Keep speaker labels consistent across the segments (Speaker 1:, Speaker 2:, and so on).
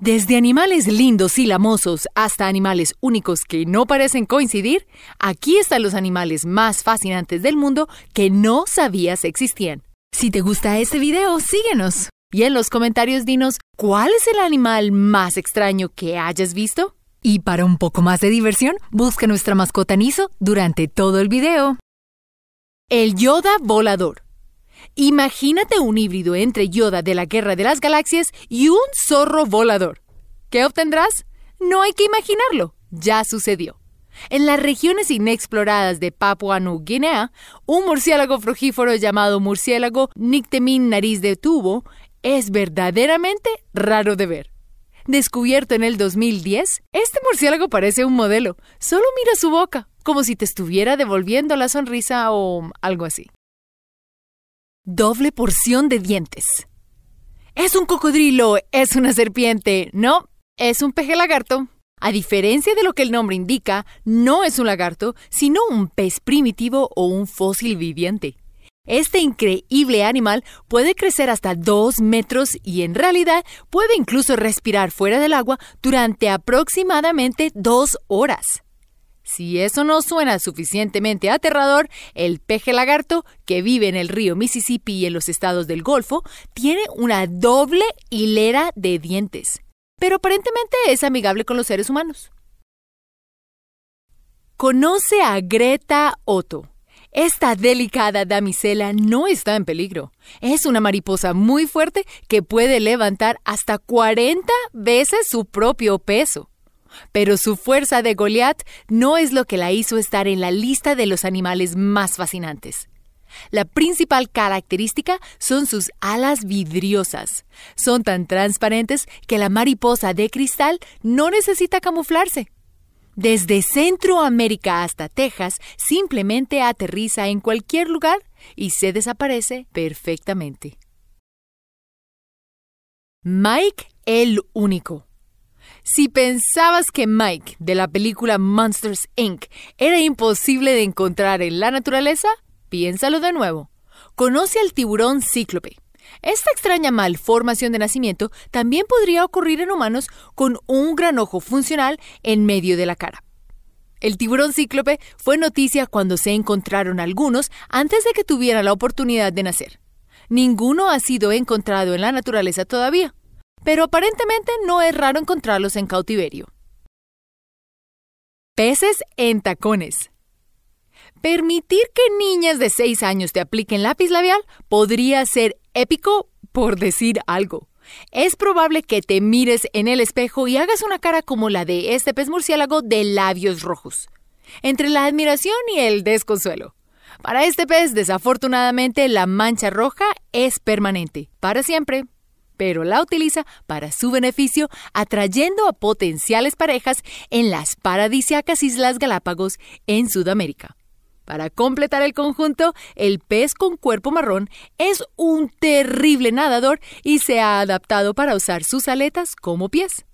Speaker 1: Desde animales lindos y lamosos hasta animales únicos que no parecen coincidir, aquí están los animales más fascinantes del mundo que no sabías existían. Si te gusta este video, síguenos. Y en los comentarios dinos cuál es el animal más extraño que hayas visto. Y para un poco más de diversión, busca nuestra mascota Niso durante todo el video. El Yoda volador. Imagínate un híbrido entre Yoda de la Guerra de las Galaxias y un zorro volador. ¿Qué obtendrás? No hay que imaginarlo, ya sucedió. En las regiones inexploradas de Papua Nueva Guinea, un murciélago frugífero llamado murciélago Nictemin nariz de tubo es verdaderamente raro de ver. Descubierto en el 2010, este murciélago parece un modelo. Solo mira su boca, como si te estuviera devolviendo la sonrisa o algo así. Doble porción de dientes. ¿Es un cocodrilo? ¿Es una serpiente? No, es un peje lagarto. A diferencia de lo que el nombre indica, no es un lagarto, sino un pez primitivo o un fósil viviente. Este increíble animal puede crecer hasta 2 metros y en realidad puede incluso respirar fuera del agua durante aproximadamente dos horas. Si eso no suena suficientemente aterrador, el peje lagarto, que vive en el río Mississippi y en los estados del Golfo, tiene una doble hilera de dientes, pero aparentemente es amigable con los seres humanos. Conoce a Greta Otto. Esta delicada damisela no está en peligro. Es una mariposa muy fuerte que puede levantar hasta 40 veces su propio peso. Pero su fuerza de Goliat no es lo que la hizo estar en la lista de los animales más fascinantes. La principal característica son sus alas vidriosas. Son tan transparentes que la mariposa de cristal no necesita camuflarse. Desde Centroamérica hasta Texas, simplemente aterriza en cualquier lugar y se desaparece perfectamente. Mike el Único. Si pensabas que Mike de la película Monsters Inc. era imposible de encontrar en la naturaleza, piénsalo de nuevo. Conoce al tiburón cíclope. Esta extraña malformación de nacimiento también podría ocurrir en humanos con un gran ojo funcional en medio de la cara. El tiburón cíclope fue noticia cuando se encontraron algunos antes de que tuviera la oportunidad de nacer. Ninguno ha sido encontrado en la naturaleza todavía pero aparentemente no es raro encontrarlos en cautiverio. Peces en tacones. Permitir que niñas de 6 años te apliquen lápiz labial podría ser épico por decir algo. Es probable que te mires en el espejo y hagas una cara como la de este pez murciélago de labios rojos, entre la admiración y el desconsuelo. Para este pez, desafortunadamente, la mancha roja es permanente, para siempre pero la utiliza para su beneficio, atrayendo a potenciales parejas en las paradisiacas Islas Galápagos en Sudamérica. Para completar el conjunto, el pez con cuerpo marrón es un terrible nadador y se ha adaptado para usar sus aletas como pies.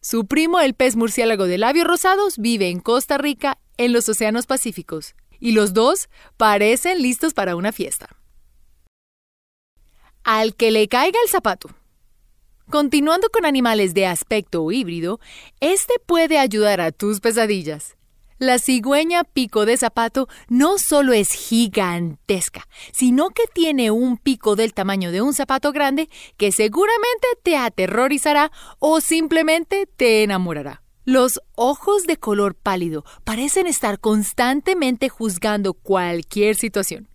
Speaker 1: Su primo, el pez murciélago de labios rosados, vive en Costa Rica, en los océanos pacíficos, y los dos parecen listos para una fiesta. Al que le caiga el zapato. Continuando con animales de aspecto híbrido, este puede ayudar a tus pesadillas. La cigüeña pico de zapato no solo es gigantesca, sino que tiene un pico del tamaño de un zapato grande que seguramente te aterrorizará o simplemente te enamorará. Los ojos de color pálido parecen estar constantemente juzgando cualquier situación.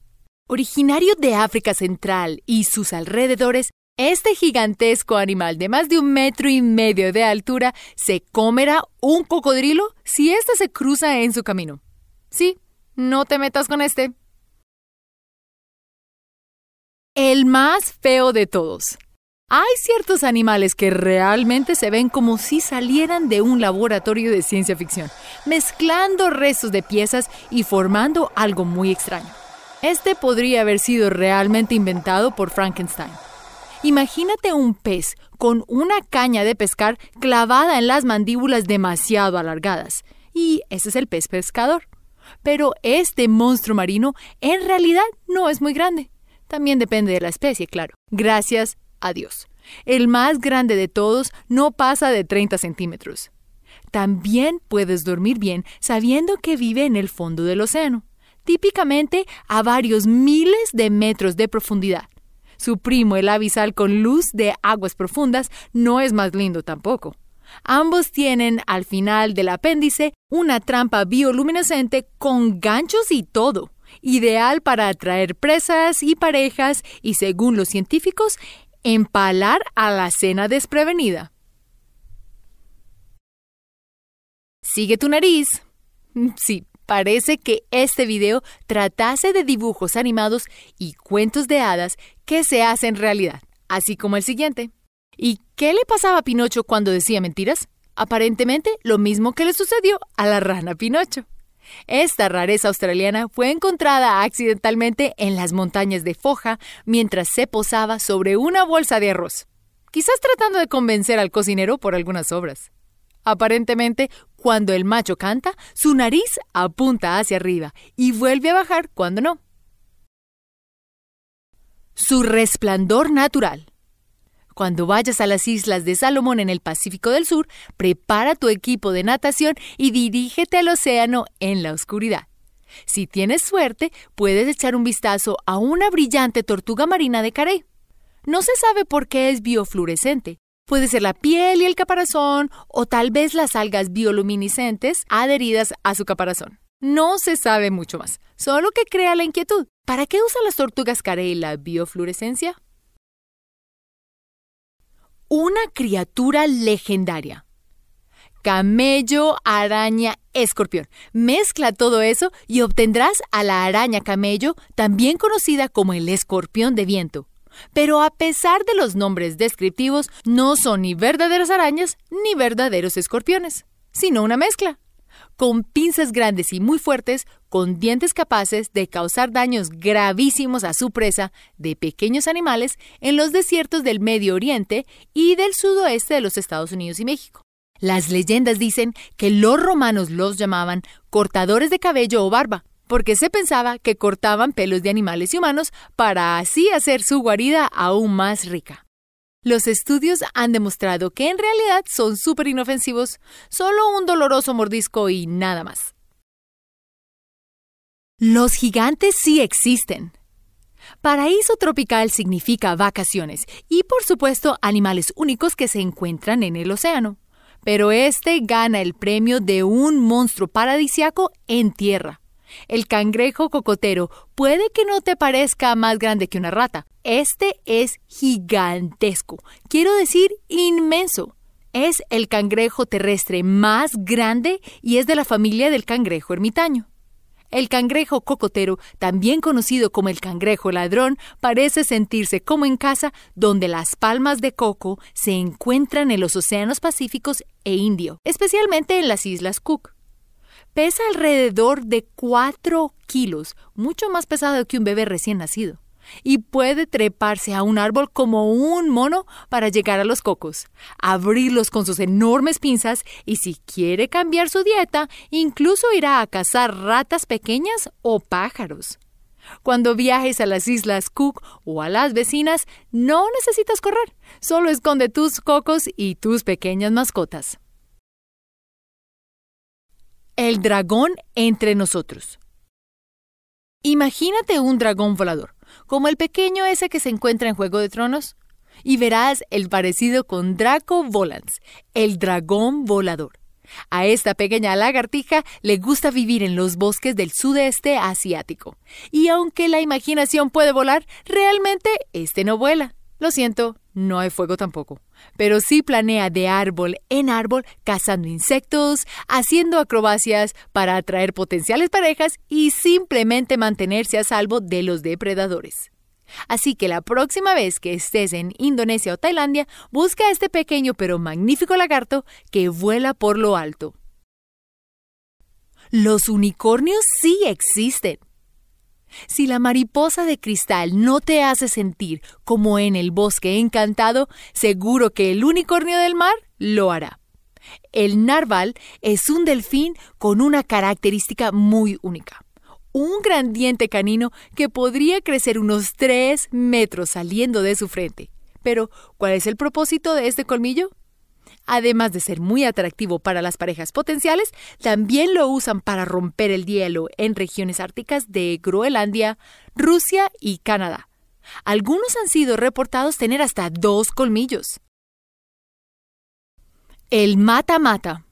Speaker 1: Originario de África Central y sus alrededores, este gigantesco animal de más de un metro y medio de altura se comerá un cocodrilo si éste se cruza en su camino. Sí, no te metas con este. El más feo de todos. Hay ciertos animales que realmente se ven como si salieran de un laboratorio de ciencia ficción, mezclando restos de piezas y formando algo muy extraño. Este podría haber sido realmente inventado por Frankenstein. Imagínate un pez con una caña de pescar clavada en las mandíbulas demasiado alargadas. Y ese es el pez pescador. Pero este monstruo marino en realidad no es muy grande. También depende de la especie, claro. Gracias a Dios. El más grande de todos no pasa de 30 centímetros. También puedes dormir bien sabiendo que vive en el fondo del océano, típicamente a varios miles de metros de profundidad. Su primo, el abisal con luz de aguas profundas, no es más lindo tampoco. Ambos tienen al final del apéndice una trampa bioluminescente con ganchos y todo, ideal para atraer presas y parejas y, según los científicos, empalar a la cena desprevenida. Sigue tu nariz. Sí, parece que este video tratase de dibujos animados y cuentos de hadas que se hacen realidad, así como el siguiente. ¿Y qué le pasaba a Pinocho cuando decía mentiras? Aparentemente lo mismo que le sucedió a la rana Pinocho. Esta rareza australiana fue encontrada accidentalmente en las montañas de Foja mientras se posaba sobre una bolsa de arroz, quizás tratando de convencer al cocinero por algunas obras. Aparentemente, cuando el macho canta, su nariz apunta hacia arriba y vuelve a bajar cuando no. Su resplandor natural. Cuando vayas a las islas de Salomón en el Pacífico del Sur, prepara tu equipo de natación y dirígete al océano en la oscuridad. Si tienes suerte, puedes echar un vistazo a una brillante tortuga marina de Carey. No se sabe por qué es biofluorescente. Puede ser la piel y el caparazón o tal vez las algas bioluminiscentes adheridas a su caparazón. No se sabe mucho más, solo que crea la inquietud. ¿Para qué usan las tortugas carey la biofluorescencia? una criatura legendaria. Camello, araña, escorpión. Mezcla todo eso y obtendrás a la araña camello, también conocida como el escorpión de viento. Pero a pesar de los nombres descriptivos, no son ni verdaderas arañas ni verdaderos escorpiones, sino una mezcla con pinzas grandes y muy fuertes, con dientes capaces de causar daños gravísimos a su presa de pequeños animales en los desiertos del Medio Oriente y del sudoeste de los Estados Unidos y México. Las leyendas dicen que los romanos los llamaban cortadores de cabello o barba, porque se pensaba que cortaban pelos de animales y humanos para así hacer su guarida aún más rica. Los estudios han demostrado que en realidad son súper inofensivos, solo un doloroso mordisco y nada más. Los gigantes sí existen. Paraíso tropical significa vacaciones y por supuesto animales únicos que se encuentran en el océano. Pero este gana el premio de un monstruo paradisiaco en tierra. El cangrejo cocotero puede que no te parezca más grande que una rata. Este es gigantesco, quiero decir inmenso. Es el cangrejo terrestre más grande y es de la familia del cangrejo ermitaño. El cangrejo cocotero, también conocido como el cangrejo ladrón, parece sentirse como en casa donde las palmas de coco se encuentran en los océanos Pacíficos e Indio, especialmente en las Islas Cook. Pesa alrededor de 4 kilos, mucho más pesado que un bebé recién nacido. Y puede treparse a un árbol como un mono para llegar a los cocos, abrirlos con sus enormes pinzas y si quiere cambiar su dieta, incluso irá a cazar ratas pequeñas o pájaros. Cuando viajes a las islas Cook o a las vecinas, no necesitas correr, solo esconde tus cocos y tus pequeñas mascotas. El dragón entre nosotros. Imagínate un dragón volador, como el pequeño ese que se encuentra en Juego de Tronos, y verás el parecido con Draco Volans, el dragón volador. A esta pequeña lagartija le gusta vivir en los bosques del sudeste asiático. Y aunque la imaginación puede volar, realmente este no vuela. Lo siento, no hay fuego tampoco. Pero sí planea de árbol en árbol cazando insectos, haciendo acrobacias para atraer potenciales parejas y simplemente mantenerse a salvo de los depredadores. Así que la próxima vez que estés en Indonesia o Tailandia, busca a este pequeño pero magnífico lagarto que vuela por lo alto. Los unicornios sí existen. Si la mariposa de cristal no te hace sentir como en el bosque encantado, seguro que el unicornio del mar lo hará. El narval es un delfín con una característica muy única. Un gran diente canino que podría crecer unos 3 metros saliendo de su frente. Pero, ¿cuál es el propósito de este colmillo? Además de ser muy atractivo para las parejas potenciales, también lo usan para romper el hielo en regiones árticas de Groenlandia, Rusia y Canadá. Algunos han sido reportados tener hasta dos colmillos. El mata-mata.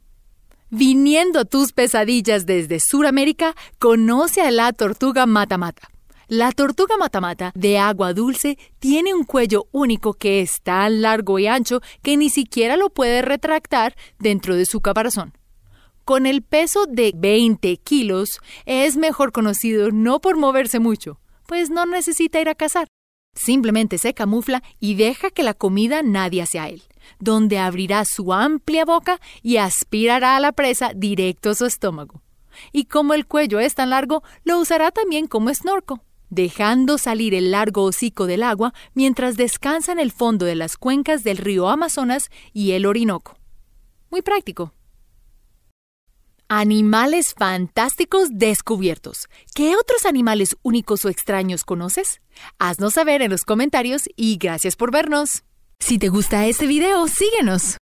Speaker 1: Viniendo tus pesadillas desde Sudamérica, conoce a la tortuga mata-mata. La tortuga matamata de agua dulce tiene un cuello único que es tan largo y ancho que ni siquiera lo puede retractar dentro de su caparazón. Con el peso de 20 kilos, es mejor conocido no por moverse mucho, pues no necesita ir a cazar. Simplemente se camufla y deja que la comida nadie hacia él, donde abrirá su amplia boca y aspirará a la presa directo a su estómago. Y como el cuello es tan largo, lo usará también como snorco dejando salir el largo hocico del agua mientras descansa en el fondo de las cuencas del río Amazonas y el Orinoco. Muy práctico. Animales fantásticos descubiertos. ¿Qué otros animales únicos o extraños conoces? Haznos saber en los comentarios y gracias por vernos. Si te gusta este video, síguenos.